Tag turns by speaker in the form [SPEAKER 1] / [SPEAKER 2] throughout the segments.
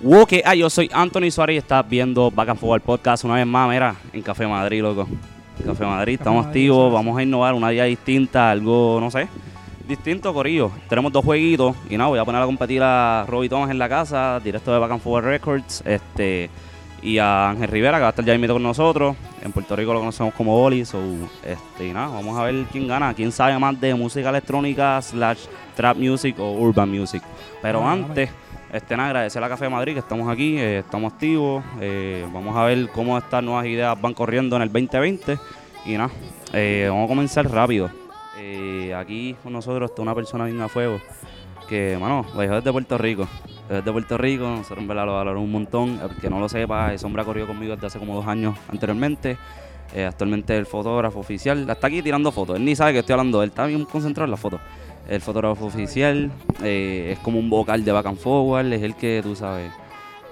[SPEAKER 1] Woke, ah, yo soy Anthony Suárez y estás viendo Back and Forward Podcast una vez más, mira, en Café Madrid, loco. Café Madrid, estamos
[SPEAKER 2] Madrid,
[SPEAKER 1] activos, vamos a innovar una día distinta, algo, no sé, distinto, Corillo. Tenemos dos jueguitos y nada, voy a poner a competir a Robbie Thomas en la casa, directo de Back and Forward Records, este, y a Ángel Rivera, que va a estar ya invitado con nosotros. En Puerto Rico lo conocemos como Oli, so, este, y nada, vamos a ver quién gana, quién sabe más de música electrónica, slash trap music o urban music. Pero
[SPEAKER 2] Ah,
[SPEAKER 1] antes, este, nada, agradecer a Café de Madrid que estamos aquí, eh, estamos activos. eh, vamos a ver cómo estas nuevas ideas van corriendo en el 2020. Y nada, eh, vamos a comenzar rápido. Aquí con nosotros está una persona bien a fuego que, mano, lo dejó desde Puerto Rico. Desde Puerto Rico, nosotros en lo valoramos un montón. El que no lo sepa, ese hombre ha corrido conmigo desde hace como dos años anteriormente. Actualmente es el fotógrafo oficial. Está aquí tirando fotos. Él ni sabe que estoy hablando. Él está bien concentrado en las fotos. El fotógrafo oficial eh, es como un vocal de back and forward. Es el que, tú sabes,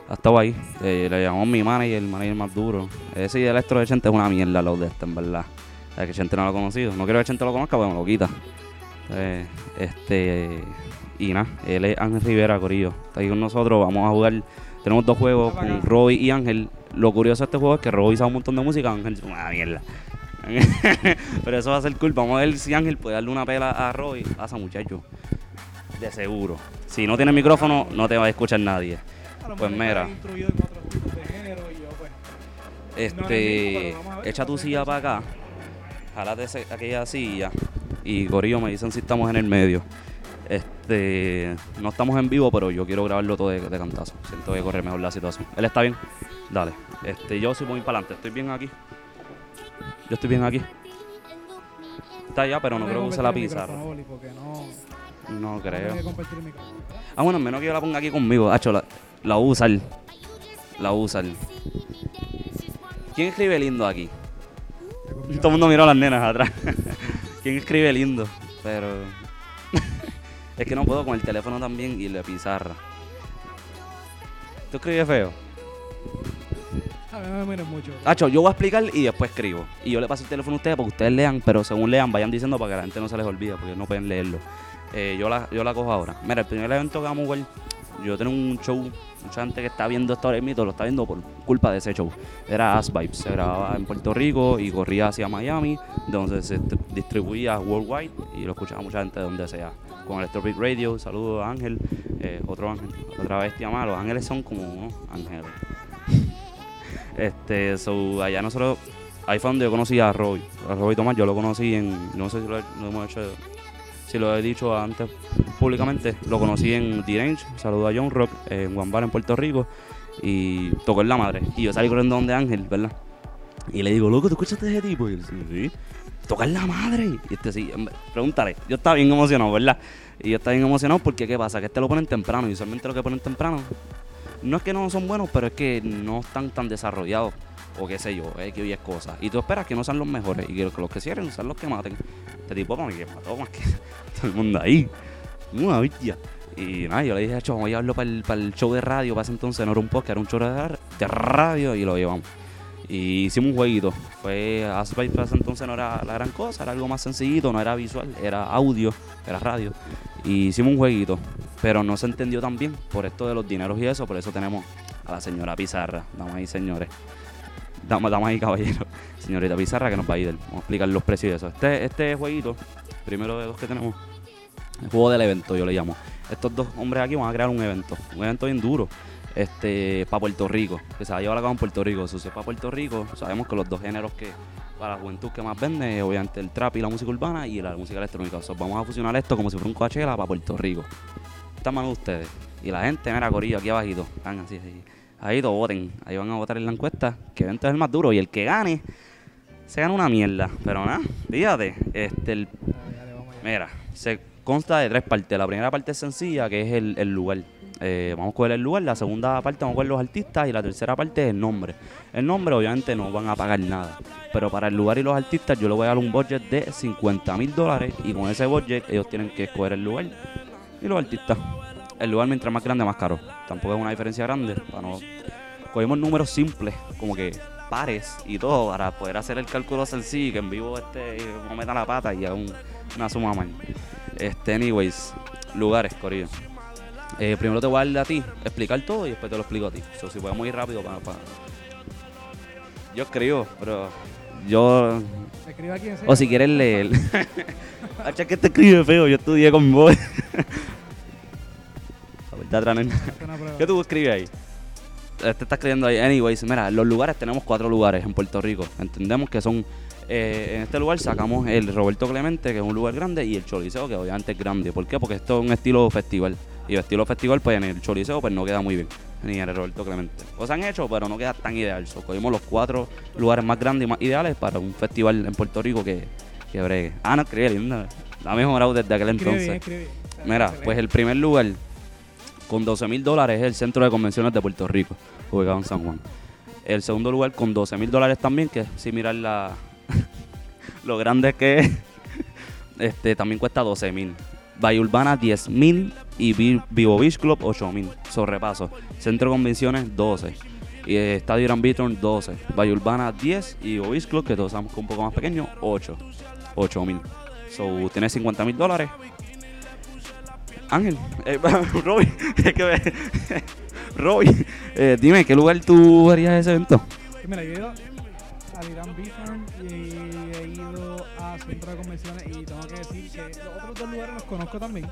[SPEAKER 1] ha estado ahí. Eh, le llamamos mi manager, el manager más duro. Ese y el electro de Chente es una mierda lo de este, en verdad. Sea, que Chente no lo ha conocido. No quiero que Chente lo conozca, pero me lo quita. Eh, este. Y nada, él es Ángel Rivera, Corillo. Está ahí con nosotros. Vamos a jugar. Tenemos dos juegos con Robbie y Ángel. Lo curioso de este juego es que Robbie sabe un montón de música. Ángel es una mierda. Pero eso va a ser cool. Vamos a ver si Ángel puede darle una pela a Robbie. Pasa, muchacho. De seguro. Si no tiene micrófono, no te va a escuchar nadie.
[SPEAKER 2] A
[SPEAKER 1] Pues mira.
[SPEAKER 2] pues.
[SPEAKER 1] Este,
[SPEAKER 2] a
[SPEAKER 1] echa tu
[SPEAKER 2] a ver
[SPEAKER 1] silla para acá, jalate ese- aquella silla y Corillo me dicen si estamos en el medio. Este, no estamos en vivo, pero yo quiero grabarlo todo de, de cantazo. Siento que corre mejor la situación. ¿Él está bien? Dale. Este, yo sí voy para adelante. Estoy bien aquí. Yo estoy bien aquí. Está allá, pero no creo que use la pizarra.
[SPEAKER 2] no,
[SPEAKER 1] creo. Ah, bueno, menos que yo la ponga aquí conmigo. Hacho, la, la. La usar. ¿Quién escribe lindo aquí? Todo el mundo miró a las nenas atrás. ¿Quién escribe lindo? Pero. es que no puedo con el teléfono también y la pizarra. ¿Tú escribes feo?
[SPEAKER 2] A.
[SPEAKER 1] Hacho, yo voy a explicar y después escribo. Y yo le paso el teléfono a ustedes para que ustedes lean, pero según lean, vayan diciendo para que la gente no se les olvide, porque no pueden leerlo. Eh, yo, la, yo la cojo ahora. Mira, el primer evento que vamos a yo tengo un show, mucha gente que está viendo esto ahora mismo lo está viendo por culpa de ese show. Era As Vibes, se grababa en Puerto Rico y corría hacia Miami, donde se dist- distribuía worldwide y lo escuchaba mucha gente de donde sea. Con Electropic Radio, saludos Ángel, eh, otro Ángel, otra bestia más. Los ángeles son como ángeles. Este, so, allá nosotros, ahí fue donde yo conocí a Roy. A Roy Tomás, yo lo conocí en, no sé si lo, lo hemos hecho, si lo he dicho antes públicamente, lo conocí en D-Range, saludo a John Rock, en Guambara, en Puerto Rico, y tocó en la madre. Y yo salí corriendo donde Ángel, ¿verdad? Y le digo, loco, ¿tú escuchaste ese tipo? Y él, sí, sí. Toca en la madre. Y este sí, pregúntale, yo estaba bien emocionado, ¿verdad? Y yo estaba bien emocionado porque, ¿qué pasa? Que este lo ponen temprano, y usualmente lo que ponen temprano no es que no son buenos, pero es que no están tan desarrollados. O qué sé yo, es que hoy es cosa. Y tú esperas que no sean los mejores y que los, que que cierren sean los que maten. Este tipo como que mató más que todo el mundo ahí. Una bestia. Y nada, yo le dije, "Acho, vamos a llevarlo para el, para el show de radio. Para ese entonces no era un podcast, era un show de radio y lo llevamos. Y hicimos un jueguito. Fue hace para ese entonces no era la gran cosa, era algo más sencillito, no era visual, era audio, era radio. Y hicimos un jueguito, pero no se entendió tan bien por esto de los dineros y eso, por eso tenemos a la señora Pizarra, damas y señores. Damas, damas y caballeros, señorita Pizarra que nos va a ayudar. Vamos a explicar los precios y eso. Este, este jueguito, primero de los que tenemos, el juego del evento, yo le llamo. Estos dos hombres aquí van a crear un evento, un evento bien duro, este, para Puerto Rico, que se va a llevar a cabo en Puerto Rico. Si es para Puerto Rico, sabemos que los dos géneros que para la juventud que más vende, obviamente el trap y la música urbana y la música electrónica. O vamos a fusionar esto como si fuera un Coachella para Puerto Rico. Está de ustedes. Y la gente, mira, Corillo, aquí abajito. Ahí todos voten. Ahí van a votar en la encuesta. Que evento es el más duro. Y el que gane, se gana una mierda. Pero nada, fíjate. Este, el. Mira, se consta de tres partes. La primera parte es sencilla, que es el, el lugar. Eh, vamos a coger el lugar. La segunda parte vamos a coger los artistas. Y la tercera parte es el nombre. El nombre, obviamente, no van a pagar nada. Pero para el lugar y los artistas, yo le voy a dar un budget de 50 mil dólares. Y con ese budget, ellos tienen que escoger el lugar y los artistas. El lugar, mientras más grande, más caro. Tampoco es una diferencia grande. Para no... Cogemos números simples, como que pares y todo, para poder hacer el cálculo sencillo. Que en vivo este no meta la pata y haga un- una suma mal. Este, anyways, lugares, Corillo. Eh, primero te voy a dar a ti, explicar todo y después te lo explico a ti. So, si podemos ir rápido para, para- Yo escribo, pero yo...
[SPEAKER 2] Escribe aquí en
[SPEAKER 1] O si quieres leer. Hacha que te escribe feo, yo estudié con vos. ¿Qué tú escribes ahí? Este está escribiendo ahí. Anyways, mira, los lugares tenemos cuatro lugares en Puerto Rico. Entendemos que son. eh, en este lugar sacamos el Roberto Clemente, que es un lugar grande, y el Choliseo, que obviamente es grande. ¿Por qué? Porque esto es un estilo festival. Y el estilo festival, pues en el Choliseo, pues no queda muy bien. Ni en el Roberto Clemente. Cosas han hecho, pero no queda tan ideal. So, cogimos los cuatro lugares más grandes y más ideales para un festival en Puerto Rico que, que bregue. Ah, no, escribe linda. La ha mejorado desde aquel
[SPEAKER 2] Escribe
[SPEAKER 1] entonces.
[SPEAKER 2] bien, escribe bien.
[SPEAKER 1] Mira, pues el primer lugar con 12 mil dólares es el Centro de Convenciones de Puerto Rico, ubicado en San Juan. El segundo lugar con 12 mil dólares también, que si mirar la, lo grande que es, este, también cuesta 12 mil. Bahía Urbana 10 mil y Vi- Vivo Beach Club 8 mil. Sobrepaso. Centro de Convenciones 12. Y Estadio Gran Beaton 12. Bahía Urbana 10 y Vivo Beach Club, que todos sabemos que es un poco más pequeño, 8. 8 mil. So, tienes 50 mil dólares. Ángel, eh, Roby, es que me- eh, dime, ¿qué lugar tú harías ese evento?
[SPEAKER 2] Y Mira, yo he ido al Irán Beachfront y he ido a Centro de Convenciones y tengo que decir que los otros dos lugares los conozco también.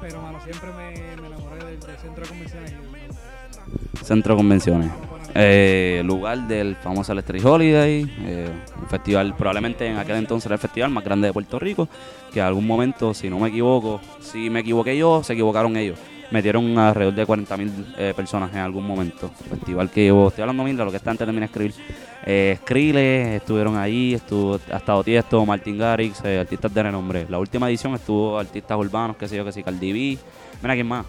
[SPEAKER 2] Pero, mano, siempre me, me enamoré del, del Centro de Convenciones y.
[SPEAKER 1] Centro de Convenciones. Eh, lugar del famoso Electric Holiday, eh, un festival, probablemente en aquel entonces era el festival más grande de Puerto Rico, que en algún momento, si no me equivoco, si me equivoqué yo, se equivocaron ellos. Metieron alrededor de 40 mil personas en algún momento. Festival que yo estoy hablando mil lo que está antes de terminar de escribir. Eh, Skrillex estuvieron ahí, estuvo, ha estado Tiesto, Martin Garrix, eh, artistas de renombre. La última edición estuvo artistas urbanos, qué sé yo, que sí, Cardi. Mira quién más.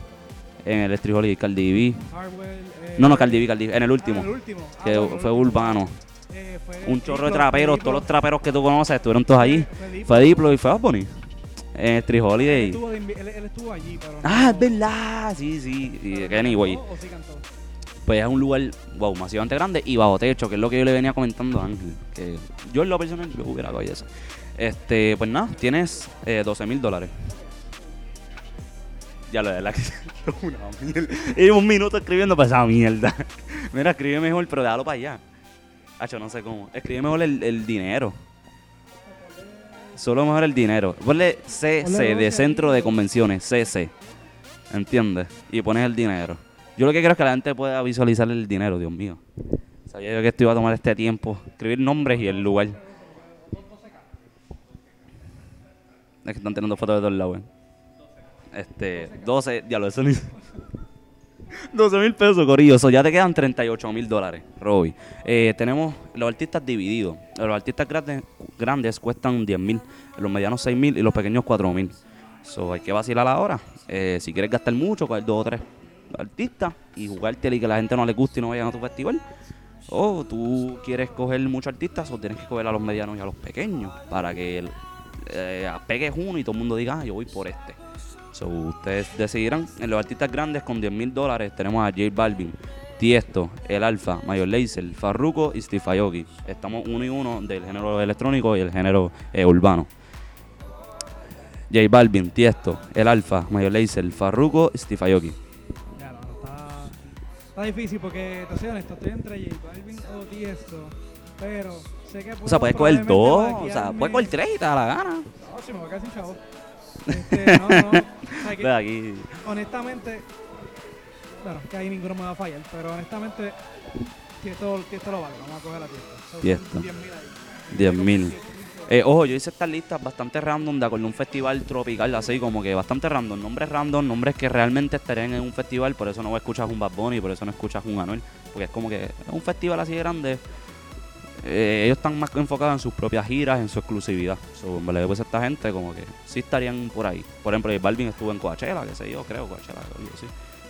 [SPEAKER 1] En el Electric Holiday, Cardi B.
[SPEAKER 2] Hardwell, eh,
[SPEAKER 1] No, no, Cardi B, Cardi B, en el
[SPEAKER 2] ah,
[SPEAKER 1] último.
[SPEAKER 2] el último. Ah,
[SPEAKER 1] que
[SPEAKER 2] bueno, el
[SPEAKER 1] fue urbano.
[SPEAKER 2] Eh, fue
[SPEAKER 1] Un chorro de traperos, todos los traperos que tú conoces estuvieron todos allí.
[SPEAKER 2] Fue Diplo.
[SPEAKER 1] Fue Diplo y fue Bunny. En el Street
[SPEAKER 2] Él
[SPEAKER 1] Holiday.
[SPEAKER 2] estuvo, de invi- él, él estuvo allí, pero
[SPEAKER 1] Ah,
[SPEAKER 2] no-
[SPEAKER 1] es verdad. Sí, sí. Que anyway.
[SPEAKER 2] cantó ¿O sí cantó?
[SPEAKER 1] Pues es un lugar, wow, masivamente grande y bajo techo, que es lo que yo le venía comentando a Ángel. Que yo en lo personal yo hubiera cogido eso. Este, pues nada, tienes eh, 12 mil dólares. Ya lo de la que una mierda. Y un minuto escribiendo para esa mierda. Mira, escribe mejor, pero déjalo para allá. Hacho, no sé cómo. Escribe mejor el, el dinero. Solo mejor el dinero. Ponle CC de Centro de. Convenciones, CC. ¿Entiendes? Y pones el dinero. Yo lo que quiero es que la gente pueda visualizar el dinero, Dios mío. Sabía yo que esto iba a tomar este tiempo. Escribir nombres y el lugar. Es que están teniendo fotos de todos lados. eh. Este, 12, diablo, eso ni... 12 mil pesos, Corillo. Eso ya te quedan 38 mil dólares, Roby. Eh, tenemos los artistas divididos. Los artistas grandes, cuestan 10 mil, los medianos 6 mil y los pequeños 4 mil. So, hay que vacilar ahora. Eh, si quieres gastar mucho, coger dos o tres artistas y jugártela y que la gente no le guste y no vayan a tu festival. O tú quieres coger muchos artistas o tienes que coger a los medianos y a los pequeños para que eh, pegues uno y todo el mundo diga, ah, yo voy por este. So, ustedes decidirán. En los artistas grandes con 10 mil dólares tenemos a J Balvin, Tiesto, El Alfa, Mayor Lazer, Farruko y Steve Aoki. Estamos uno y uno del género electrónico y el género eh, urbano. J Balvin, Tiesto, El Alfa, Mayor Lazer, Farruko y Steve Aoki.
[SPEAKER 2] Ya, no, está, está difícil porque, te soy honesto, estoy entre J Balvin o Tiesto, pero sé que
[SPEAKER 1] O sea, puedes coger dos, o sea, puedes coger tres y te da la gana.
[SPEAKER 2] No, si me voy a quedar sin chavo. Este, no, no,
[SPEAKER 1] aquí.
[SPEAKER 2] honestamente, bueno, que ahí ninguno me va a fallar, pero honestamente, Tiesto, Tiesto lo vale, vamos a coger la Tiesto.
[SPEAKER 1] Tiesto.
[SPEAKER 2] 10 mil ahí.
[SPEAKER 1] 10 mil. Eh, ojo, yo hice estas listas bastante random de acuerdo a un festival tropical, así como que bastante random. Nombres random, nombres que realmente estarían en un festival, por eso no escuchas un Bad Bunny, por eso no escuchas un Anuel, porque es como que es un festival así grande. Eh, ellos están más enfocados en sus propias giras, en su exclusividad. So, en verdad, pues esta gente como que sí estarían por ahí. Por ejemplo, J Balvin estuvo en Coachella, que sé yo, creo, Coachella, algo así.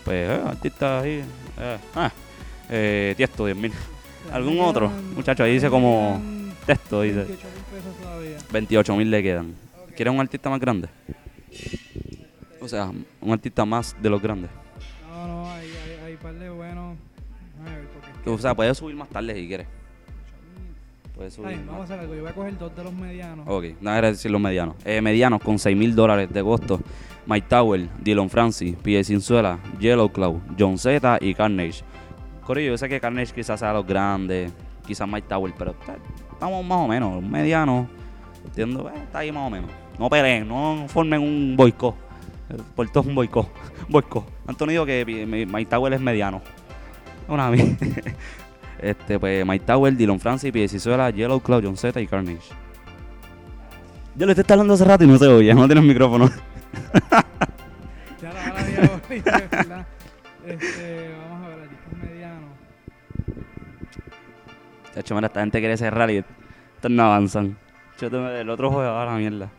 [SPEAKER 1] Pues, eh, artistas ahí. Eh, ah, eh, Tiesto, 10 mil. ¿Algún otro? Muchacho, ahí dice como texto, dice.
[SPEAKER 2] 28 mil pesos todavía.
[SPEAKER 1] 28 mil le quedan. ¿Quieres un artista más grande? O sea, un artista más de los grandes.
[SPEAKER 2] No, no, hay, hay, hay par de buenos.
[SPEAKER 1] O sea, puedes subir más tarde si quieres. Puedes subir
[SPEAKER 2] vamos a hacer algo. Yo voy a coger dos de los medianos.
[SPEAKER 1] Ok, no era decir los medianos. Eh, medianos con 6 mil dólares de costo. Mike Tower, Dylan Francis, P.A. Cinzuela, Yellow Claw, John Z y Carnage. Corillo, yo sé que Carnage quizás sea los grandes, quizás Mike Tower, pero estamos más o menos, mediano. Entiendo, Eh, está ahí más o menos. No peleen, no formen un boicot. Por todo un boicot. boicot. Antonio dijo que Mike Tower es mediano. Una vez. Este, pues Mike Tower, Dylan Francis, P.A. Cinzuela, Yellow Claw, John Z y Carnage. Yo le estoy hablando hace rato y no se oye, no tiene el micrófono.
[SPEAKER 2] Ya la ya voy, ¿verdad? Este, vamos a ver aquí, es mediano.
[SPEAKER 1] Chacho, mira, esta gente quiere cerrar y estos no avanzan. Yo tengo el otro juego ahora, mierda.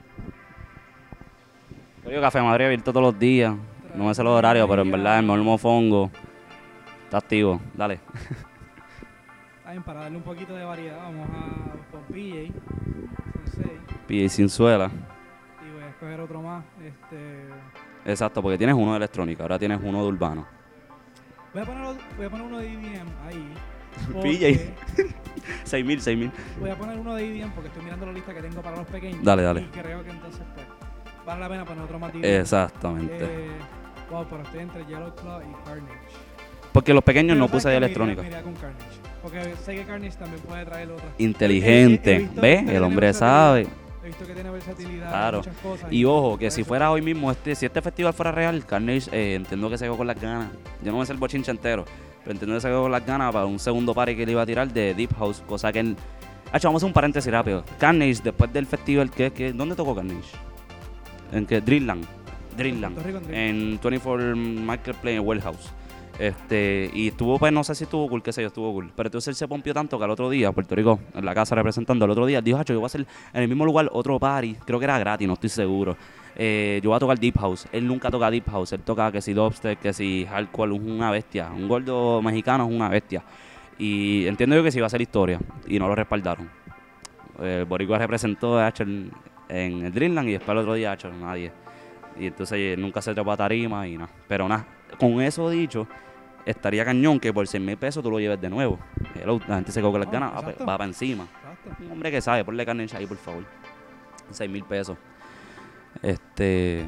[SPEAKER 1] Yo Café Madrid abierto todos los días. No me sé los horarios, pero en verdad el mejor mofongo está activo. Dale.
[SPEAKER 2] Bien, para darle un poquito de variedad, vamos a con PJ. Son seis.
[SPEAKER 1] Pide sin suela.
[SPEAKER 2] Y voy a escoger otro más. Este,
[SPEAKER 1] Exacto, porque tienes uno de electrónica, ahora tienes uno de urbano.
[SPEAKER 2] voy, a poner, voy a poner uno de EDM ahí.
[SPEAKER 1] PJ.
[SPEAKER 2] porque
[SPEAKER 1] 6000, 6000.
[SPEAKER 2] Voy a poner uno de EDM porque estoy mirando la lista que tengo para los pequeños.
[SPEAKER 1] Dale, dale.
[SPEAKER 2] Y creo que entonces pues, vale la pena poner otro más.
[SPEAKER 1] Exactamente.
[SPEAKER 2] Eh, wow, pero estoy entre Yellow Claw y Carnage.
[SPEAKER 1] Porque los pequeños
[SPEAKER 2] Pero
[SPEAKER 1] no
[SPEAKER 2] ¿sabes
[SPEAKER 1] puse de electrónica.
[SPEAKER 2] con Carnage. Porque sé que Carnage también puede traer otras.
[SPEAKER 1] Inteligente. ¿Ves? El hombre sabe.
[SPEAKER 2] He visto que tiene versatilidad
[SPEAKER 1] Claro.
[SPEAKER 2] en muchas cosas.
[SPEAKER 1] Y ojo, que si fuera hoy mismo, este, si este festival fuera real, Carnage, eh, entiendo que se quedó con las ganas. Yo no me sé el bochinche entero, pero entiendo que se quedó con las ganas para un segundo party que le iba a tirar de Deep House, cosa que él... Hacho, vamos a hacer un paréntesis rápido. Carnage, después del festival, ¿qué, qué, ¿dónde tocó Carnage? ¿En qué? Drillland. Drillland.
[SPEAKER 2] Puerto Rico, en Drillland.
[SPEAKER 1] En 24 Marketplace en Warehouse. Este, y estuvo, pues no sé si estuvo cool, qué sé yo, estuvo cool. Pero entonces él se pompió tanto que al otro día, Puerto Rico, en la casa representando, al otro día, dijo, yo voy a hacer en el mismo lugar otro party, creo que era gratis, no estoy seguro. Eh, yo voy a tocar Deep House. Él nunca toca Deep House, él toca que si Lobster, que si Hardcore, es una bestia. Un gordo mexicano es una bestia. Y entiendo yo que sí iba a ser historia, y no lo respaldaron. El Boricua representó a Hacho en, el Dreamland y después el otro día, Hacho, nadie. Y entonces nunca se trepó a tarima y nada. Pero nada, con eso dicho, estaría cañón que por 100 mil pesos tú lo lleves de nuevo. Hello, la gente se con las
[SPEAKER 2] Oh,
[SPEAKER 1] ganas, va, para encima.
[SPEAKER 2] Exacto.
[SPEAKER 1] Un hombre que sabe, ponle carne ahí, por favor. 6 mil pesos. Este.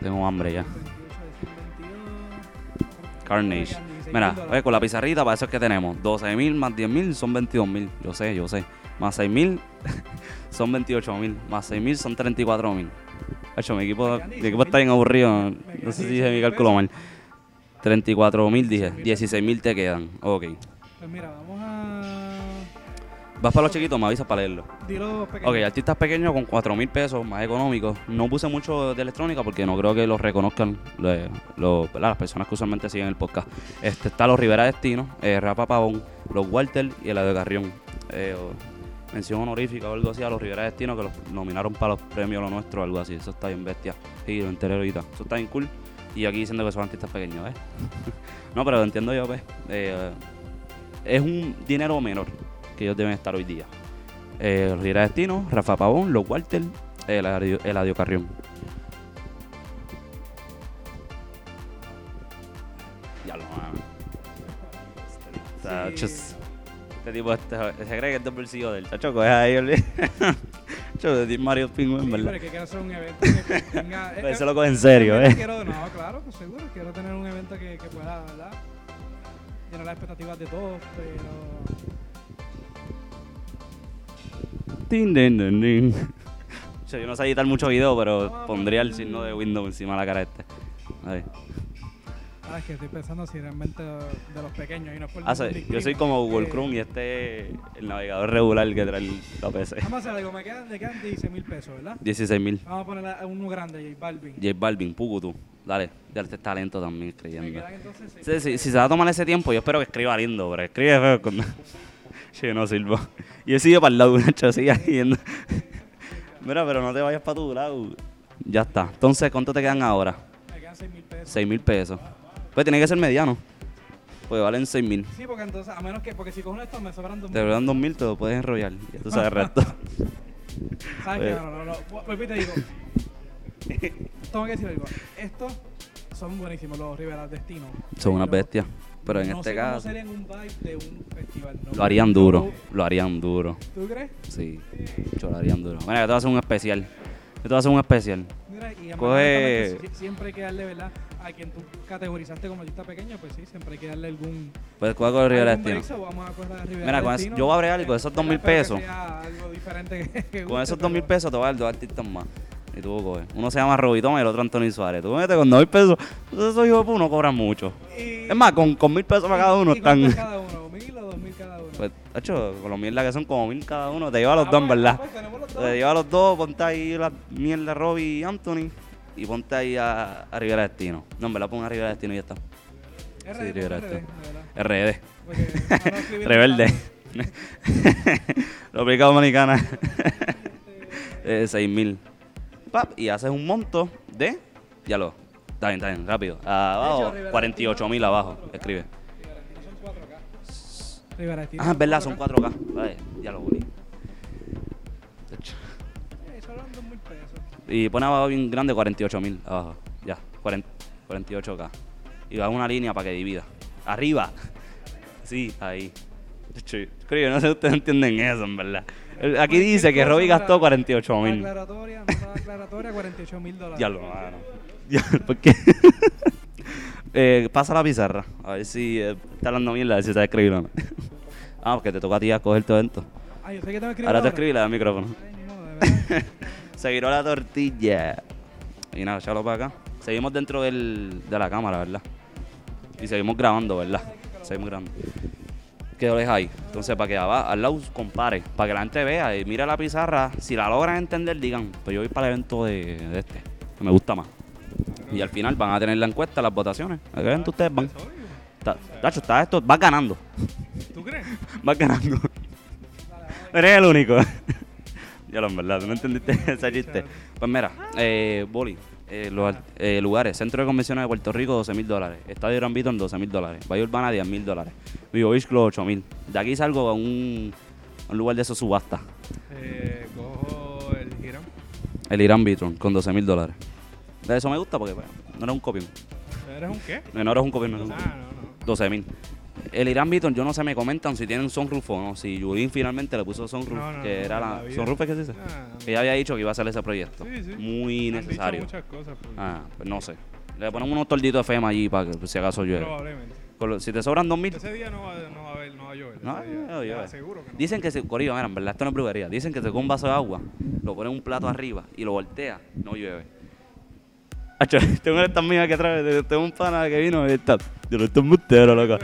[SPEAKER 1] Tengo hambre ya.
[SPEAKER 2] 28, 22.
[SPEAKER 1] Carnage.
[SPEAKER 2] 16
[SPEAKER 1] Mira,
[SPEAKER 2] dólares.
[SPEAKER 1] ve, con la pizarrita, para eso es que tenemos 12 mil más 10 mil son 22 mil. Yo sé, yo sé. Más 6 mil son 28 mil. Más 6 mil son 34 mil. Hecho, mi equipo, mi equipo está bien
[SPEAKER 2] 16.000.
[SPEAKER 1] aburrido. No sé si dije mi
[SPEAKER 2] 16.000
[SPEAKER 1] cálculo mal. 34 mil dije.
[SPEAKER 2] 16.000
[SPEAKER 1] 16 mil te quedan. Ok.
[SPEAKER 2] Pues mira, vamos a.
[SPEAKER 1] Vas para los chiquitos, me avisas para leerlo.
[SPEAKER 2] Dilo pequeño.
[SPEAKER 1] Ok, artistas pequeños con 4 mil pesos, más económicos. No puse mucho de electrónica porque no creo que los reconozcan las personas que usualmente siguen el podcast. Este, está los Rivera Destino, eh, Rapa Pavón, los Walter y el de Carrión. Eh, o- mención honorífica o algo así a los Rivera Destino que los nominaron para los premios Lo Nuestro o algo así. Eso está bien bestia. Sí, lo enteré ahorita. Eso está bien cool. Y aquí diciendo que son artistas pequeños, ¿eh? no, pero entiendo yo, pues. eh, es un dinero menor que ellos deben estar hoy día. Eh, los Rivera Destino, Rafa Pavón, los Walter, el Eladio, Eladio Carrión. Ya lo mano. Este. Este tipo este, se cree que es del bolsillo del tacho, coge ahí, Chacho, de Mario Penguin,
[SPEAKER 2] Sí,
[SPEAKER 1] ¿verdad?
[SPEAKER 2] pero es que quiero hacer un evento que tenga.
[SPEAKER 1] Pero eso lo coge en serio, ¿eh?
[SPEAKER 2] Quiero, no, claro, pues seguro. Quiero tener un evento que, que pueda, ¿verdad? Llenar las expectativas de todos, pero.
[SPEAKER 1] Tin, din, din, din. Chacho, Yo no sé editar mucho video, pero
[SPEAKER 2] Vamos a
[SPEAKER 1] pondría el signo de Windows encima de la cara este. Ahí.
[SPEAKER 2] Es que estoy pensando si realmente de los pequeños y no es por
[SPEAKER 1] Ah, yo soy como Google
[SPEAKER 2] eh,
[SPEAKER 1] Chrome y este el navegador regular que trae el- la PC.
[SPEAKER 2] Vamos a hacer algo, me quedan, me quedan 16 mil pesos, ¿verdad?
[SPEAKER 1] 16 mil.
[SPEAKER 2] Vamos a poner a uno grande, J Balvin.
[SPEAKER 1] J Balvin, Pucutu. Dale, dale este talento también Sí, sí,
[SPEAKER 2] pesos.
[SPEAKER 1] si se va a tomar ese tiempo, yo espero que escriba lindo, pero escribe feo con... Che, no sirvo. Y yo sigo para el lado de una chocilla yendo. Mira, pero no te vayas para tu lado. Ya está. Entonces, ¿cuánto te quedan ahora?
[SPEAKER 2] Me quedan 6 mil pesos.
[SPEAKER 1] 6 mil pesos. Pues tiene que ser mediano. Pues valen 6 mil.
[SPEAKER 2] Sí, porque entonces, a menos que, porque si cojo esto me sobran 2
[SPEAKER 1] Te dan 2 mil, te lo puedes enrollar. Ya tú sabes el resto.
[SPEAKER 2] ¿Sabes qué?
[SPEAKER 1] Eh.
[SPEAKER 2] No, no, no. Y te digo. Tengo que decir algo. Estos son buenísimos, los Rivera Destino.
[SPEAKER 1] Son unas bestias. Pero en
[SPEAKER 2] no
[SPEAKER 1] este
[SPEAKER 2] sé
[SPEAKER 1] caso,
[SPEAKER 2] serían un vibe de un festival. ¿no?
[SPEAKER 1] lo harían duro.
[SPEAKER 2] No,
[SPEAKER 1] Lo harían duro.
[SPEAKER 2] ¿Tú crees?
[SPEAKER 1] Sí, yo lo harían duro. Bueno, yo te voy a hacer un especial. Yo Esto va a ser un especial.
[SPEAKER 2] Mira, y
[SPEAKER 1] Coge-
[SPEAKER 2] siempre hay que darle, ¿verdad? A quien tú categorizaste como artista pequeño, pues sí, siempre hay que darle algún.
[SPEAKER 1] Pues coge con Rivera Destino.
[SPEAKER 2] break, so vamos a coger a Rivera
[SPEAKER 1] Mira, con eso-
[SPEAKER 2] Destino.
[SPEAKER 1] yo voy a bregar y con esos dos mil pesos.
[SPEAKER 2] sea algo diferente que- que
[SPEAKER 1] Con esos dos mil pesos te voy a dar dos artistas más. Y tú coges. Uno se llama Robitón y el otro Antonio Suárez. Tú metes con dos mil pesos. Esos hijos de puta no cobran mucho.
[SPEAKER 2] Y-
[SPEAKER 1] Es más, con, con mil pesos para cada uno
[SPEAKER 2] ¿Y
[SPEAKER 1] están.
[SPEAKER 2] es cada uno? ¿Mil o dos mil cada uno?
[SPEAKER 1] Pues, hecho, con los mierda que son como mil cada uno, te lleva a los
[SPEAKER 2] Ah,
[SPEAKER 1] dos, en
[SPEAKER 2] pues,
[SPEAKER 1] ¿verdad?
[SPEAKER 2] pues, tenemos los dos.
[SPEAKER 1] Te lleva a los dos, ponte ahí la mierda Robbie y Anthony. Y ponte ahí a, a Rivera Destino. No, en verdad, pon a Rivera Destino y ya está.
[SPEAKER 2] RD,
[SPEAKER 1] sí, Rivera Destino. RD.
[SPEAKER 2] Escribir
[SPEAKER 1] Rebelde. República Dominicana. eh, 6 mil. Pap, y haces un monto de. Ya lo. Está bien, está bien, rápido. Abajo,
[SPEAKER 2] Rivera
[SPEAKER 1] 48 mil abajo.
[SPEAKER 2] Destino,
[SPEAKER 1] Escribe.
[SPEAKER 2] Rivera Destino son 4K. Rivera Destino
[SPEAKER 1] Ah, es verdad, son 4K. Vale, ya lo volví. Y pone abajo bien grande 48 mil abajo. Ya, 40 48K. Y va una línea para que divida. Arriba. Sí, ahí. Creo, no sé si ustedes entienden eso, en verdad. Aquí dice que Robbie gastó 48
[SPEAKER 2] La
[SPEAKER 1] mil.
[SPEAKER 2] aclaratoria, nota de aclaratoria, 48 mil dólares.
[SPEAKER 1] Ya lo, mano. Ya, ¿por qué? eh, pasa la pizarra. A ver si eh, está hablando mierda, a ver si sabes escribir o no. ah, porque te toca a ti a coger todo esto.
[SPEAKER 2] Ah, yo sé que tengo que escribir
[SPEAKER 1] Ahora te escribí y le das el micrófono.
[SPEAKER 2] Ay, de.
[SPEAKER 1] Se viró la tortilla. Y nada, echarlo para acá. Seguimos dentro del, de la cámara, ¿verdad? Y seguimos grabando, ¿verdad? Seguimos grabando. ¿Qué lo ahí? Entonces, para que abajo, al lado compare, para que la gente vea y mire la pizarra. Si la logran entender, digan, pues yo voy para el evento de, de este, que me gusta más. Y al final van a tener la encuesta, las votaciones. ¿A qué evento ustedes van? Ta- Tacho, está esto, vas ganando.
[SPEAKER 2] ¿Tú crees?
[SPEAKER 1] Vas ganando. Eres el único. Ya lo en verdad, ¿tú no entendiste ese chiste? Pues mira, eh, Boli, eh, los eh, lugares, Centro de Convenciones de Puerto Rico, 12 mil dólares. Estadio Gran Beaton, 12 mil dólares. Bahía Urbana, 10 mil dólares. Vivo Beach Club, 8 mil. De aquí salgo a un, a un lugar de esos subasta.
[SPEAKER 3] Eh, cojo el girón.
[SPEAKER 1] El Irán Beaton, con 12 mil dólares. De eso me gusta porque bueno, no era un copión.
[SPEAKER 3] ¿Eres un qué?
[SPEAKER 1] No era un copión, no un
[SPEAKER 3] Ah,
[SPEAKER 1] copión.
[SPEAKER 3] no, no.
[SPEAKER 1] 12 mil. El Irán Beaton, yo no sé, me comentan si tienen sunroof o no. Si Yulín finalmente le puso sunroof,
[SPEAKER 3] No, no,
[SPEAKER 1] que
[SPEAKER 3] no,
[SPEAKER 1] era la. ¿Sunroof es que se dice?
[SPEAKER 3] Ah,
[SPEAKER 1] Que ya había dicho que iba a hacer ese proyecto.
[SPEAKER 3] Sí, sí.
[SPEAKER 1] Muy
[SPEAKER 3] han dicho
[SPEAKER 1] necesario.
[SPEAKER 3] muchas cosas. pues,
[SPEAKER 1] Ah, pues no sé. Le ponemos unos torditos de FEMA allí para que si acaso llueve.
[SPEAKER 3] Probablemente.
[SPEAKER 1] Si te sobran dos mil.
[SPEAKER 3] Ese día no va, no va a haber, no va a llover.
[SPEAKER 1] No, no, llueve.
[SPEAKER 3] Seguro que no.
[SPEAKER 1] Dicen que se. Corillo, mira, en verdad esto no es brujería. Dicen que se coge un vaso de agua, lo pone en un plato arriba y lo voltea, no llueve. Acho, tengo esta amiga que atrás, tengo un pana que vino y está. Yo lo estoy mustero, loco.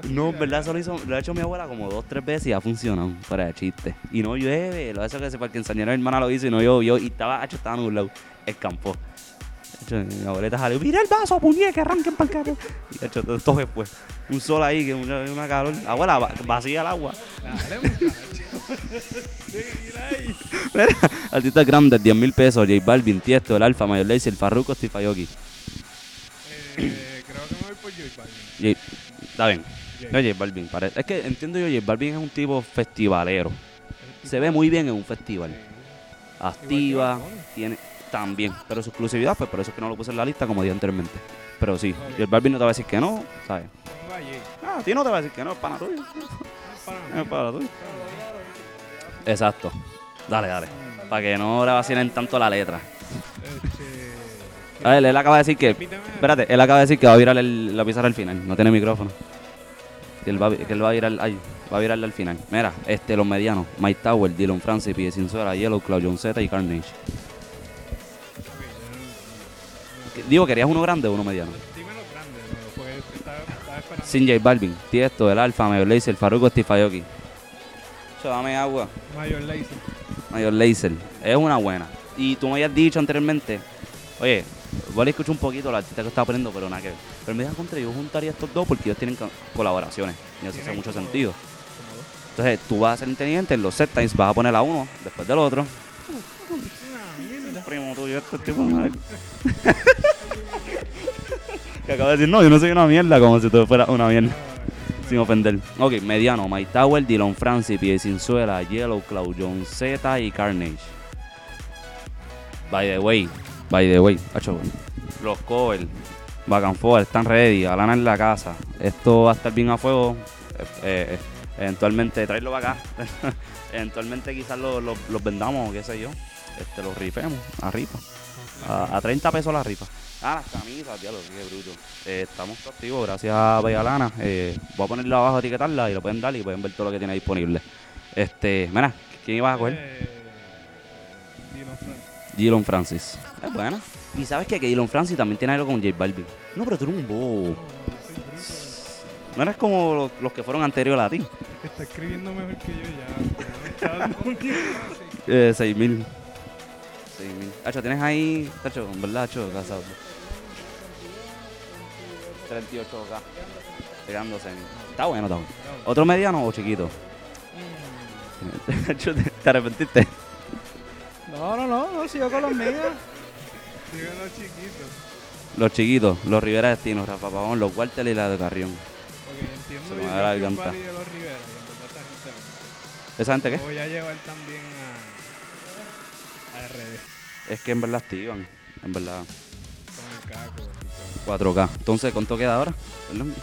[SPEAKER 3] Este.
[SPEAKER 1] No, en verdad, eso lo, hizo, lo ha hecho mi abuela como dos, tres veces y ha funcionado, para de chiste. Y no llueve, lo que se para que enseñara mi hermana lo hizo y no llovió y estaba, hacho, estaba nublado, escampó. Hacho, mi abuelita salió, mira el vaso, puñe, que arranquen para el carro. Y hacho, todo después. Un sol ahí, que una, una calor. Abuela, va- vacía el agua. Artistas grandes, 10 mil pesos, J Balvin, Tiesto, El Alfa, Mayor Lazy, El Farruko, Steve Aoki.
[SPEAKER 3] Eh, creo que me voy por J Balvin.
[SPEAKER 1] J- Está bien.
[SPEAKER 3] J.
[SPEAKER 1] No, J Balvin, es que entiendo yo, J Balvin es un tipo festivalero. Se ve muy bien en un festival. activa, tiene también, pero su exclusividad, pues por eso es que no lo puse en la lista como dije anteriormente. Pero sí, el Balvin no te va a decir que no, ¿sabes?
[SPEAKER 3] J.
[SPEAKER 1] Ah, a ti no te va a decir que no, es pana tuyo.
[SPEAKER 3] No es para
[SPEAKER 1] tuyo. Exacto. Dale, dale. Para que no le vacilen tanto la letra.
[SPEAKER 3] Este,
[SPEAKER 1] A ver, él acaba de decir que. Espérate, él acaba de decir que va a virar el- la pizarra al final. No tiene micrófono. Que él va, a vi- que él va a virar. Ay, va a virarle al final. Mira, este, los medianos: Mike Tower, Dylan Francis, Pie Sinzuela, Yellow, Claudio John Z y Carnage. Digo, ¿querías uno grande o uno mediano?
[SPEAKER 3] no- Dímelo grande, porque estaba, esperando.
[SPEAKER 1] Sin J Balvin, Tiesto, El Alfa, Mayor Lazer, el Faruco, Steve Aoki. Dame agua.
[SPEAKER 3] Mayor Lazy.
[SPEAKER 1] Mayor Lazer. Es una buena. Y tú me habías dicho anteriormente, oye, voy a escuchar un poquito la artista que estaba poniendo, pero nada que ver. Pero me dijo contra yo juntaría estos dos porque ellos tienen co- colaboraciones. Y eso hace mucho sentido. Entonces tú vas a ser inteligente en los set times, vas a poner a uno después del otro. Primo tuyo, este tipo. que acaba de decir, no, yo no soy una mierda, como si tú fueras una mierda. Sin ofender. Ok, mediano. Mike Tower, Dylan Francis, Pie Sinzuela, Yellow, Cloud, John Z y Carnage. By the way, by the way, hacho, los covers, back and están ready, Alana en la casa. Esto va a estar bien a fuego. eh, eh, eventualmente, traerlo para acá. eventualmente quizás los los- los vendamos qué sé yo. este, los rifemos a rifa. A, a 30 pesos la rifa. Ah, las camisas, diablo, qué bruto. Eh, estamos activos, gracias a Bellalana. Eh, voy a ponerla abajo, etiquetarla y lo pueden dar y pueden ver todo lo que tiene disponible. Este, mira, ¿quién ibas a coger?
[SPEAKER 3] Eh, Dylan Francis.
[SPEAKER 1] Dylan Francis. Es buena. Y sabes que Dylan Francis también tiene algo con J Balvin. No, pero tú eres un bobo. No eres como los, que fueron anteriores a ti.
[SPEAKER 3] Está escribiendo mejor que yo ya.
[SPEAKER 1] 6000. mil. 6 mil. Hacho, tienes ahí. Hacho, en verdad, Hacho, casado. 38K. Pegándose. Está bueno, está bueno. ¿Otro mediano o chiquito? Hacho, ¿te, te arrepentiste?
[SPEAKER 2] No, no, no, no, sigo con los míos.
[SPEAKER 3] Digo los chiquitos.
[SPEAKER 1] Los chiquitos, los Rivera Destino, Rafa Pavón, los Walter y la de Carrión.
[SPEAKER 3] Porque entiendo
[SPEAKER 1] Se me va a dar la garganta. ¿Esa gente qué?
[SPEAKER 3] Voy a llevar también a,
[SPEAKER 1] Es que en verdad activan. En verdad.
[SPEAKER 3] con el caco. y todo.
[SPEAKER 1] 4K. Entonces, ¿cuánto queda ahora? Perdón.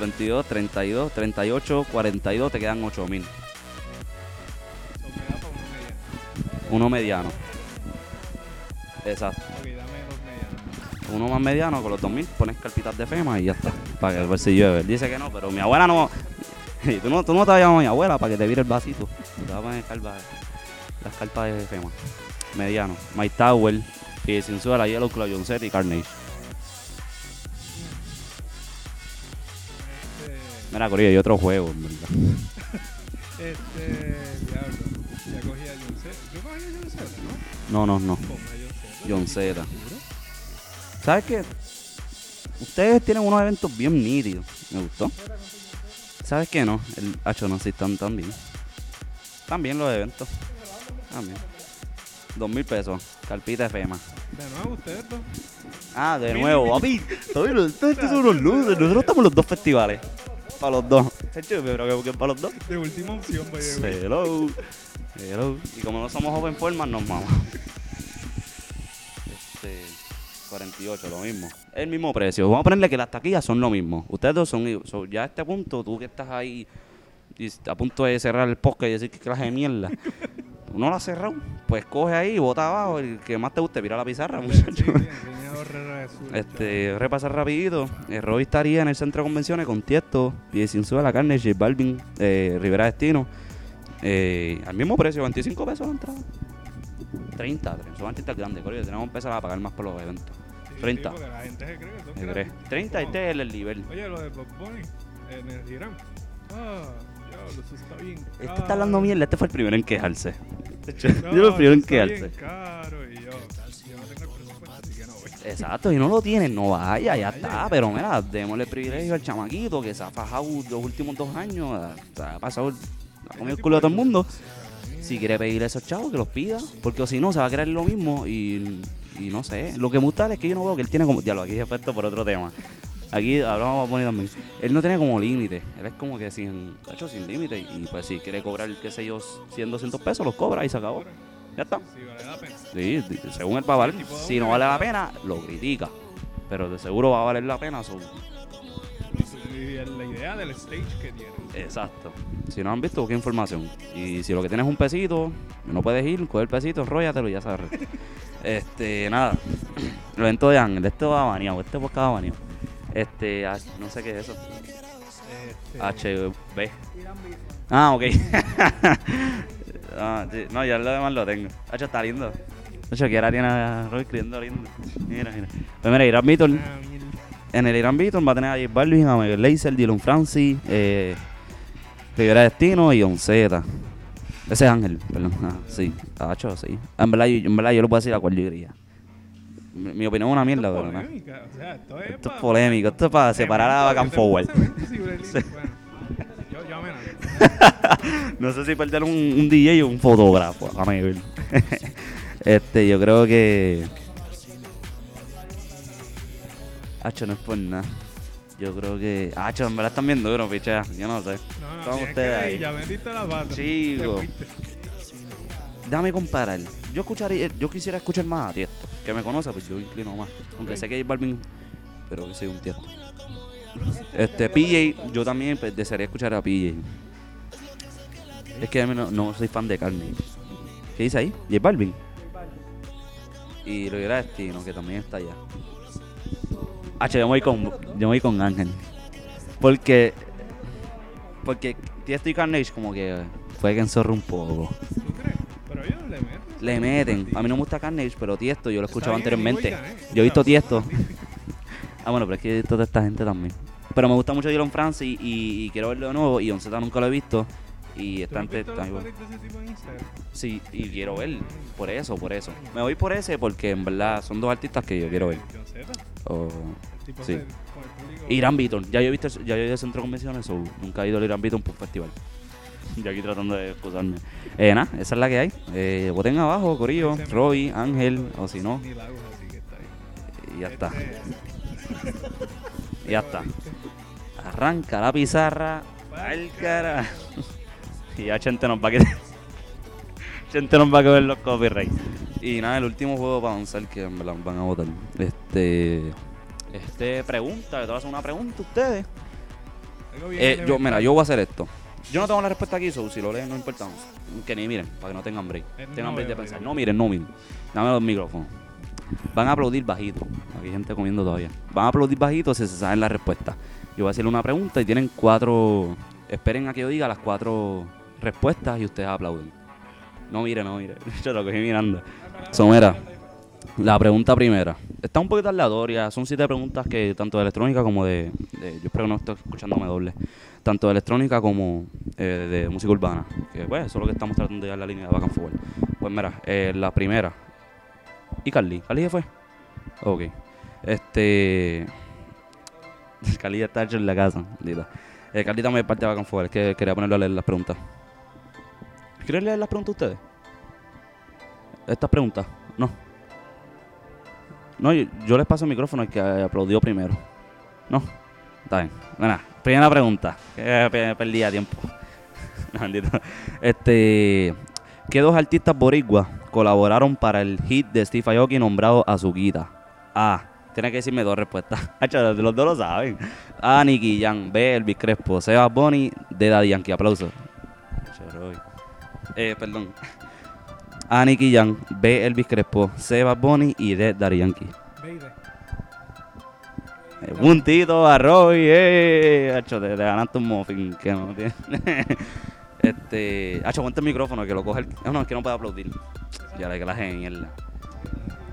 [SPEAKER 1] 22, 32, 38, 42, te quedan 8000.
[SPEAKER 3] So, me da para uno mediano.
[SPEAKER 1] Exacto. Uno más mediano con los 2000, pones carpitas de FEMA y ya está. Para que ver si llueve. Dice que no, pero mi abuela no. Tú no, tú no te vas a llamar a mi abuela para que te vire el vasito. Te vas a poner calva- las carpas de FEMA. Mediano. My Tower, Pie Sinzuela, Yellow Claw, John Set y Carnage.
[SPEAKER 3] Este,
[SPEAKER 1] Mira, Corillo, hay otro juego, en verdad.
[SPEAKER 3] este, diablo. Ya cogí a John C. Yo cogí a John C,
[SPEAKER 1] No,
[SPEAKER 3] ¿no?
[SPEAKER 1] no, no.
[SPEAKER 3] John
[SPEAKER 1] Z. ¿Sabes qué? Ustedes tienen unos eventos bien nítidos. Me gustó. ¿Sabes qué? No, el H no sí están tan bien. Están bien los eventos. También. Dos mil pesos. Carpita de FEMA.
[SPEAKER 3] De nuevo, ustedes dos.
[SPEAKER 1] Ah, de nuevo, papi. Los- Estos son unos luces. Nosotros estamos en los dos festivales. Para los dos. Pero que para los dos.
[SPEAKER 3] De última opción, way.
[SPEAKER 1] Hello. Hello. Y como no somos open format, nos mamamos. Este. 48, lo mismo. El mismo precio. Vamos a ponerle que las taquillas son lo mismo. Ustedes dos son, i- so, ya a este punto, tú que estás ahí y a punto de cerrar el podcast y decir que clase de mierda. No lo has cerrado, pues coge ahí, bota abajo, el que más te guste, mira la pizarra,
[SPEAKER 3] Sí,
[SPEAKER 1] muchacho.
[SPEAKER 3] sí.
[SPEAKER 1] Este, repasar rapidito. Eh, Roy estaría en el centro de convenciones con Tiesto, Pie Sin la Carne, J Balvin, eh, Rivera Destino. Eh, al mismo precio, 25 pesos la entrada. 30, son artistas grandes, coño, tenemos que empezar a pagar más por los eventos.
[SPEAKER 3] Sí, sí,
[SPEAKER 1] 30.
[SPEAKER 3] porque la gente se cree que son
[SPEAKER 1] ¿Me
[SPEAKER 3] gratis.
[SPEAKER 1] crees? 30 este es el nivel.
[SPEAKER 3] Oye, lo de Bob Bunny en el Irán. Ah, eso está bien.
[SPEAKER 1] Este está hablando mierda, este fue el primero en quejarse.
[SPEAKER 3] No,
[SPEAKER 1] Yo el primero en quejarse.
[SPEAKER 3] caro y yo, yo no.
[SPEAKER 1] Exacto, lo tienes, no vaya, ya está. Pero mira, démosle privilegio al chamaquito que se ha fajado los últimos dos años. Ha pasado, ha comido el culo de todo el mundo. Si quiere pedirle a esos chavos, que los pida. Porque si no, se va a creer lo mismo. Y, y no sé. Lo que me gusta es que yo no veo que él tiene como. Diablo, aquí es por otro tema. Aquí ahora vamos a poner también. Él no tiene como límite. Él es como que sin. hecho, sin límite. Y pues si quiere cobrar, qué sé yo, 100, 200 pesos, los cobra y se acabó. Ya está.
[SPEAKER 3] Sí, vale la pena.
[SPEAKER 1] Sí, según él va a valer. Si no vale la pena, lo critica. Pero de seguro va a valer la pena.
[SPEAKER 3] la idea del stage que tiene.
[SPEAKER 1] Exacto. Si no han visto, busca información. Y si lo que tienes es un pesito, no puedes ir, coge el pesito, enróllatelo y ya sabes. este, nada. El evento de Ángel, este va baneado, este podcast va baneado. Este, H- no sé qué es eso.
[SPEAKER 3] Este,
[SPEAKER 1] HB. Ah, ok. ah, sí, no, ya lo demás lo tengo. Hacho está lindo. Hacho, que ahora tiene a Roy escribiendo lindo. Mira, mira. Pues mira, Irán Beatle.
[SPEAKER 3] ah.
[SPEAKER 1] En el Irán Beaton va a tener a J Balvin, a Miguel Lazer, Dylan Francis, eh, Rivera Destino y Onceta. Ese es Ángel, perdón. Ah, sí, Tacho, sí. En verdad, yo, en verdad, yo lo puedo decir a cuál yo. Mi, mi opinión es una mierda,
[SPEAKER 3] Esto es polémica, O sea, esto es,
[SPEAKER 1] Esto es polémico, esto es para separar a Back and Forward. No sé si perder un, un DJ o un fotógrafo, ver. este, yo creo que. Hacho, no es por nada. Yo creo que. Hacho, en verdad están bien duros, pichea. Yo no sé.
[SPEAKER 3] No, no,
[SPEAKER 1] ustedes ahí.
[SPEAKER 3] Ya vendiste la pata.
[SPEAKER 1] Chico.
[SPEAKER 3] Te fuiste.
[SPEAKER 1] Dame comparar. Yo escucharía, yo quisiera escuchar más a Tiesto. Que me conoce, pues yo inclino más. Aunque sé que hay Balvin, pero que soy un Tiesto. Este, PJ, yo también pues, desearía escuchar a PJ. Es que a mí no, no soy fan de Carmen. ¿Qué dice ahí? ¿J Balvin? Y lo hubiera Destino, que también está allá. H, yo me voy con, yo me voy con Ángel. Porque. Porque Tiesto y Carnage, como que fue que un poco.
[SPEAKER 3] Le meten.
[SPEAKER 1] A mí no me gusta Carnage, pero Tiesto yo lo
[SPEAKER 3] bien,
[SPEAKER 1] anteriormente.
[SPEAKER 3] gané.
[SPEAKER 1] Yo he visto Tiesto. Ah, bueno, pero es que he visto toda esta gente también. Pero me gusta mucho Dylan Francis y, y quiero verlo de nuevo. Y Onzeta nunca lo he visto. Y
[SPEAKER 3] ¿Tú
[SPEAKER 1] está
[SPEAKER 3] no has
[SPEAKER 1] ante-
[SPEAKER 3] visto
[SPEAKER 1] está
[SPEAKER 3] los
[SPEAKER 1] igual.
[SPEAKER 3] stories de ese tipo en Instagram?
[SPEAKER 1] Sí, y quiero ver. Por eso, por eso. Me voy por ese porque en verdad son dos artistas que yo quiero ver.
[SPEAKER 3] John Z,
[SPEAKER 1] O
[SPEAKER 3] el tipo
[SPEAKER 1] Sí. Irán Beaton. Ya yo he visto, ya yo he ido al centro de convenciones o nunca he ido al Irán Beaton por festival. Yo aquí tratando de excusarme. Eh, nada, esa es la que hay. Eh, voten abajo, Corillo,
[SPEAKER 3] me-
[SPEAKER 1] Roy, Ángel, o si no,
[SPEAKER 3] que
[SPEAKER 1] y ya está. Y ya está. Arranca la pizarra. Al cara. Y ya Chente nos va a quitar. Chente nos va a coger los copyrights. Y nada, el último juego para avanzar que en verdad van a votar. Este. Este pregunta, le voy a hacer una pregunta a ustedes. Eh, yo, mira, yo voy a hacer esto. Yo no tengo la respuesta aquí, so, si lo leen no importa. Que ni miren, para que no tengan break.
[SPEAKER 3] Eh,
[SPEAKER 1] Tengan
[SPEAKER 3] no
[SPEAKER 1] break de
[SPEAKER 3] veo,
[SPEAKER 1] pensar.
[SPEAKER 3] digo.
[SPEAKER 1] No miren, no miren. Dame los micrófonos. Van a aplaudir bajito. Aquí hay gente comiendo todavía. Van a aplaudir bajito si se saben la respuesta. Yo voy a hacerle una pregunta y tienen cuatro. Esperen a que yo diga las cuatro respuestas y ustedes aplauden. No miren, no miren. Yo lo cogí mirando. So, mira, la pregunta primera. Está un poquito aleatoria. Son siete preguntas que tanto de electrónica como de, Yo espero que no esté escuchándome doble. Tanto de electrónica como eh, de música urbana. Que pues, eso es lo que estamos tratando de dar la línea de back and. Pues mira, eh, la primera. ¿Y Carly? ¿Carly ya fue? Ok. Este. Carly ya está hecho en la casa. maldita. Eh, Carly también es parte de back and que quería ponerle a leer las preguntas. ¿Quieren leer las preguntas ustedes? Estas preguntas. No. No, yo, les paso el micrófono al que eh, aplaudió primero. No. Está bien. Bueno, primera pregunta. Pe- perdía tiempo. Este. ¿Qué dos artistas boricuas colaboraron para el hit de Steve Aoki nombrado Azuquita? A. Tiene que decirme dos respuestas. Los dos lo saben. A. Nicky Jam. B. Elvis Crespo. C. Bunny. D. Daddy Yankee. Aplauso. Hacho, Roy. Eh, perdón. A. Nicky Jam. B. Elvis Crespo. C. Bad Bunny. Y D. Daddy Yankee. Eh, puntito a Roy, eh. Hacho, te, te ganaste un muffin que no tiene. este. Hacho, ponte el micrófono que lo coge el. No, es que no puedo aplaudir. Ya le que la mierda.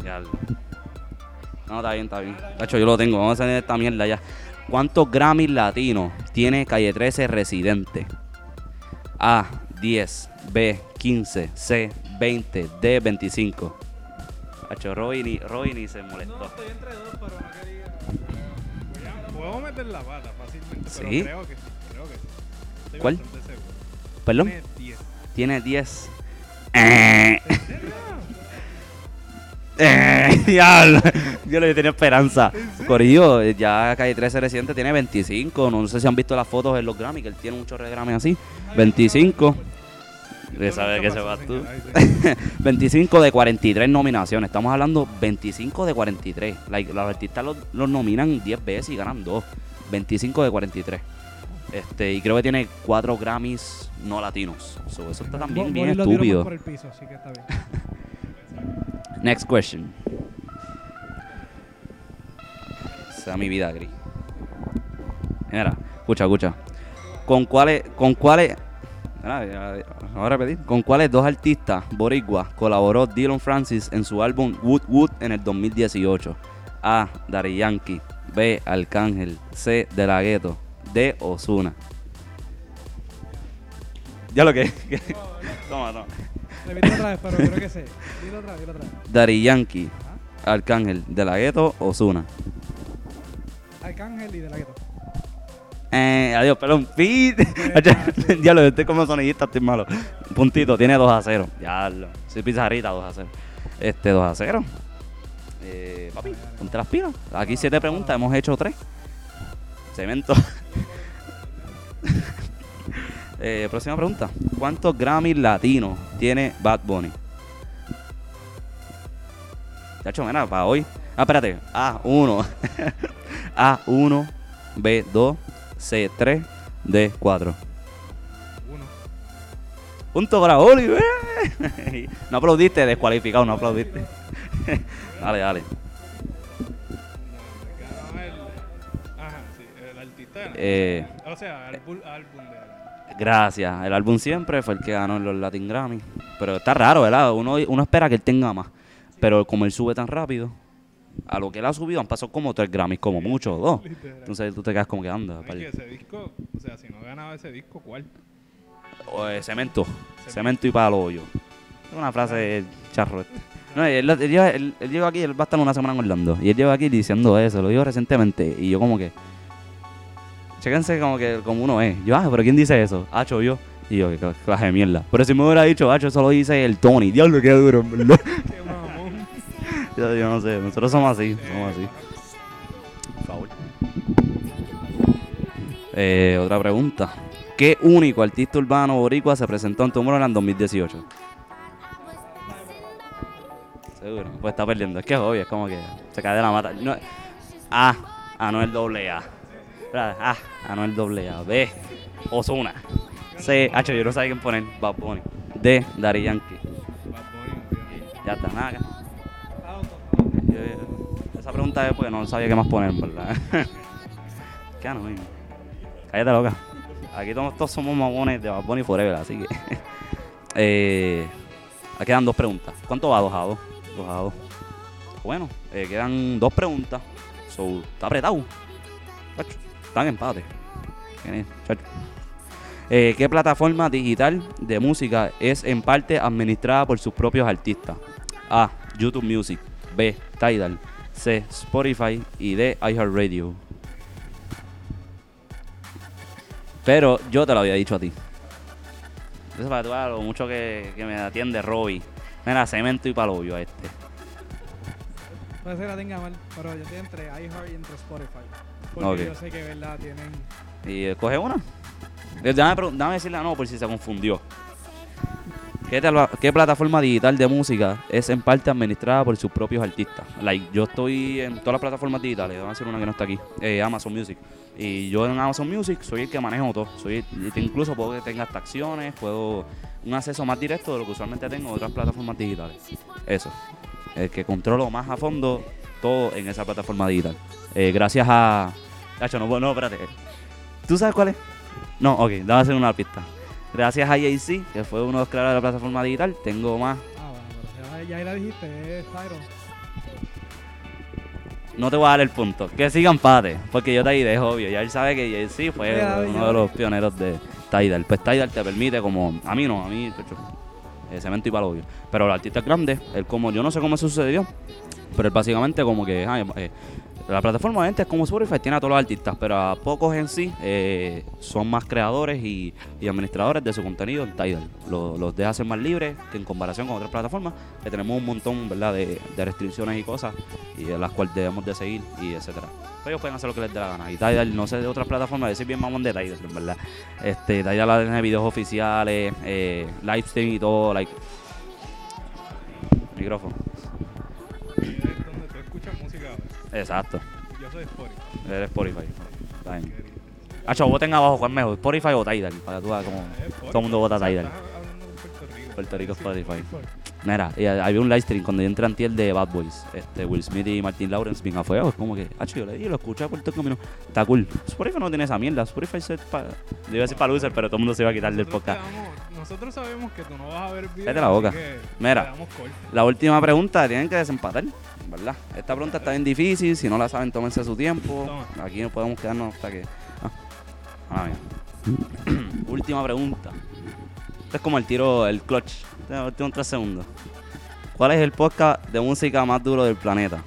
[SPEAKER 1] Ya. No, está bien, está bien. Hacho, yo lo tengo. Vamos a hacer esta mierda ya. ¿Cuántos Grammys latinos tiene Calle 13 Residente? A. 10. B. 15. C. 20. D. 25. Hacho, Roy ni, Roy ni se molestó.
[SPEAKER 2] No, estoy entre dos, pero no quería.
[SPEAKER 3] Puedo meter la pata fácilmente,
[SPEAKER 1] Sí.
[SPEAKER 3] pero creo que sí. Creo que sí. Estoy
[SPEAKER 1] ¿Cuál? ¿Perdón?
[SPEAKER 3] Tiene 10.
[SPEAKER 1] Tiene 10. Eh. Eh, diablo. Yo le tenía esperanza. Corillo, eh, ya Calle 13 reciente tiene 25. No sé si han visto las fotos en los Grammy, que él tiene muchos Grammy así. 25. Le sabe que se va tú. 25 de 43 nominaciones. Estamos hablando 25 de 43. Like, los artistas los, los nominan 10 veces y ganan 2. 25 de 43. Este, y creo que tiene 4 Grammys no latinos. So, eso está también bien estúpido.
[SPEAKER 2] por el piso, así que está bien.
[SPEAKER 1] Next question. Sea mi vida gris. Mira, escucha, escucha. ¿Con cuáles, con cuáles, mira, ya- ya- voy a repetir. ¿Con cuáles dos artistas boricua colaboró Dylan Francis en su álbum Wood Wood en el 2018? A. Daddy Yankee. B. Arcángel. C. De La Ghetto. D. Ozuna. Ya lo que. toma, toma.
[SPEAKER 2] Repite otra vez, pero creo que sé. Dilo otra dilo otra vez.
[SPEAKER 1] Daddy Yankee. Arcángel. De La Ghetto. Ozuna.
[SPEAKER 2] Arcángel y de la gueto.
[SPEAKER 1] Eh, adiós, perdón. Pete. ya lo estoy como sonidista, estoy malo. Puntito, tiene 2 a 0. Ya lo. Soy pizarrita, 2 a 0. Este, 2 a 0. Eh, papi, ponte las pilas. Aquí 7 preguntas, hemos hecho 3. Cemento. eh, próxima pregunta. ¿Cuántos Grammys latinos tiene Bad Bunny? Chacho, mira, para hoy. Ah, espérate. A1. A1. B2. C3. D4.
[SPEAKER 3] Uno.
[SPEAKER 1] Punto para Oli, eh. No aplaudiste, descualificado, no aplaudiste. Dale, dale.
[SPEAKER 3] Ajá, sí, el artista.
[SPEAKER 1] Eh,
[SPEAKER 3] O sea, álbum, álbum de
[SPEAKER 1] gracias. El álbum siempre fue el que ganó en los Latin Grammy. Pero está raro, ¿verdad? Uno, uno espera que él tenga más. Pero como él sube tan rápido, a lo que él ha subido han pasado como tres Grammys, como mucho, o dos.
[SPEAKER 3] Literal.
[SPEAKER 1] Entonces tú te quedas como que anda.
[SPEAKER 3] No, que ese disco, o sea, si no ganaba ese disco, ¿cuál?
[SPEAKER 1] O, eh, cemento. Cemento y palo hoyo. Es una frase charro. este. No, él, él lleva- él- él llegó aquí, él va a estar una semana en Orlando. Y él llegó aquí diciendo eso, lo dijo recientemente. Y yo como que... Chéquense como que como uno es. Yo, ah, pero ¿quién dice eso? Hacho, yo. Y yo, cla- clase de mierda. Pero si me hubiera dicho, Hacho, eso lo dice el Tony. Diablo, qué duro, yo, yo no sé, nosotros somos así, somos así. Por favor. Eh, otra pregunta. ¿Qué único artista urbano boricua se presentó en Tomorrowland 2018? Seguro, pues está perdiendo. Es que es obvio, es como que se cae de la mata. No, A, Anuel doble A. A, Anuel doble A. B, Ozuna. C, H, yo no sabía quién poner. Bad Bunny. D, Daddy Yankee.
[SPEAKER 3] Bad Bunny, obviamente.
[SPEAKER 1] Ya está, nada. Esa pregunta es porque no sabía qué más poner, ¿verdad? ¿Qué no? Cállate loca. Aquí todos, todos somos mamones de Bad Bunny Forever, así que. eh, quedan dos preguntas. ¿Cuánto va? Dos a dos. Dos a dos. Bueno, eh, quedan dos preguntas. So, está apretado. Chacho, Está en empate. Eh, ¿Qué plataforma digital de música es en parte administrada por sus propios artistas? A. YouTube Music. B. Tidal. C. Spotify. Y D. iHeartRadio. Pero yo te lo había dicho a ti. Eso para que tú veas lo mucho que, que me atiende Robbie. Mira, cemento y palobio a este.
[SPEAKER 2] Puede ser que la tenga mal, pero yo estoy entre iHeart y entre Spotify. Porque
[SPEAKER 1] Ok.
[SPEAKER 2] yo sé que, ¿verdad? Tienen...
[SPEAKER 1] Y eh, coge una. Eh, Dame, dame decirle a no por si se confundió. ¿Qué, plataforma digital de música es en parte administrada por sus propios artistas? Like, yo estoy en todas las plataformas digitales, vamos a decir una que no está aquí, eh, Amazon Music. Y yo en Amazon Music soy el que manejo todo. Soy incluso puedo que tenga hasta puedo un acceso más directo de lo que usualmente tengo en otras plataformas digitales. Eso. El que controlo más a fondo todo en esa plataforma digital. Eh, gracias a. Nacho, no, no, espérate. ¿Tú sabes cuál es? No, ok, dame hacer una pista. Gracias a JC, que fue uno de los creadores de la plataforma digital, tengo más.
[SPEAKER 2] Ah, bueno, ya, ya ahí la dijiste, es Tyron.
[SPEAKER 1] No te voy a dar el punto. Que siga empate, porque yo te es obvio. Ya él sabe que JC fue uno de los pioneros de Tidal. Pues Tidal te permite, como. A mí no, a mí, pecho, eh, cemento y palo obvio. Pero el artista es grande, él como. Yo no sé cómo eso sucedió, pero él básicamente, como que. ah, eh, la plataforma obviamente es como Spotify, tiene a todos los artistas, pero a pocos en sí eh, son más creadores y, administradores de su contenido en Tidal. Lo- los deja ser más libres que en comparación con otras plataformas, que tenemos un montón ¿verdad? De, restricciones y cosas y de las cuales debemos de seguir y etcétera. Pero ellos pueden hacer lo que les dé la gana. Y Tidal, no sé de otras plataformas, decir bien mamón de Tidal, en verdad. Este, Tidal tiene videos oficiales, eh, live stream y todo, like. Micrófono. Exacto.
[SPEAKER 3] Yo soy Spotify.
[SPEAKER 1] Eres Spotify. Está bien. Hacho, voten abajo cuál es mejor, Spotify o Tidal, para que tú veas
[SPEAKER 3] Spotify.
[SPEAKER 1] todo el mundo vota Tidal.
[SPEAKER 3] Puerto Rico.
[SPEAKER 1] Spotify. Mira, y había un live stream cuando yo entré antier de Bad Boys, este, Will Smith y Martin Lawrence bien afuera, es como que, hacho, yo le di, lo escuché por todo el camino, está cool. Spotify no tiene esa mierda, Spotify es para, debe decir para loser, pero todo el mundo se iba a quitar del podcast.
[SPEAKER 3] Nosotros sabemos que tú no vas a ver videos.
[SPEAKER 1] Cállate la boca. Mira. La última pregunta, tienen que desempatar, ¿verdad? Esta pregunta está bien difícil, si no la saben, tómense su tiempo.
[SPEAKER 3] Toma.
[SPEAKER 1] Aquí no podemos quedarnos hasta que... Ah, ah, última pregunta. Esto es como el tiro, el clutch. Tengo últimos tres segundos. ¿Cuál es el podcast de música más duro del planeta?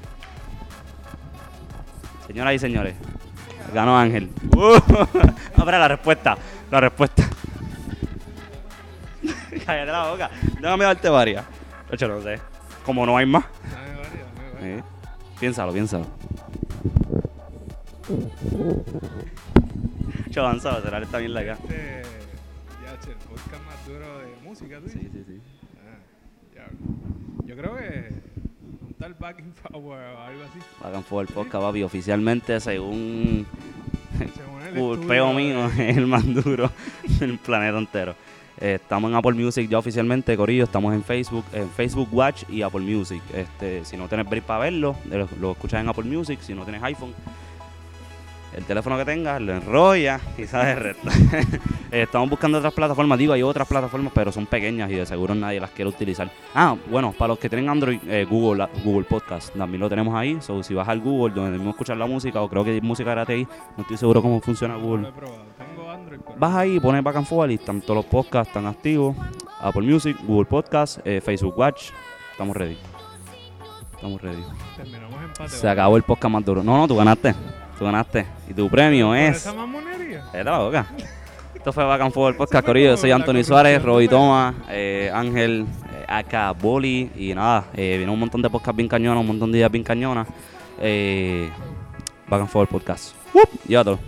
[SPEAKER 1] Señoras y señores, ganó Ángel. Uh, no, espera, la respuesta. La respuesta. Cállate la boca. Déjame darte varias. De hecho, no sé. Como no hay más. Eh, Piénsalo, piénsalo. Yo avanzado, será esta mierda acá.
[SPEAKER 3] Este, ya, che, el podcast más duro de música, tú
[SPEAKER 1] Sí, sí, sí.
[SPEAKER 3] Ah, ya. Yo creo que un tal Backing Power o algo así.
[SPEAKER 1] Hagan fuego el podcast, papi. Oficialmente, según
[SPEAKER 3] Según el estudio
[SPEAKER 1] mío, es el más duro del planeta entero. Eh, estamos en Apple Music ya oficialmente, Corillo. Estamos en Facebook, en Facebook Watch y Apple Music. Este, si no tienes break para verlo, lo, escuchas en Apple Music. Si no tienes iPhone, el teléfono que tengas lo enrolla y sabes resto. Eh, estamos buscando otras plataformas. Digo, hay otras plataformas, pero son pequeñas y de seguro nadie las quiere utilizar. Ah, bueno, para los que tienen Android, eh, Google, Google Podcast, también lo tenemos ahí. So, si vas al Google, donde debemos escuchar la música, o creo que música gratis no estoy seguro cómo funciona Google. Vas ahí, pones back and forward y están todos los podcasts están activos. Apple Music, Google Podcast, eh, Facebook Watch. Estamos ready. Estamos ready.
[SPEAKER 3] terminamos empate.
[SPEAKER 1] Se acabó el podcast más duro. No, no, tú ganaste. Tú ganaste. Y tu premio
[SPEAKER 3] ¿Por
[SPEAKER 1] es.
[SPEAKER 3] esa mamonería?
[SPEAKER 1] Es la boca. Esto fue Back and Forward Podcast, Corillo. Yo soy Anthony Suárez, Roby. Thomas, eh, Ángel, eh, Aka, Boli. Y nada, eh, viene un montón de podcasts bien cañonas, un montón de ideas bien cañonas. Eh, Back and Forward Podcast. ¡Wup! Llévatelo.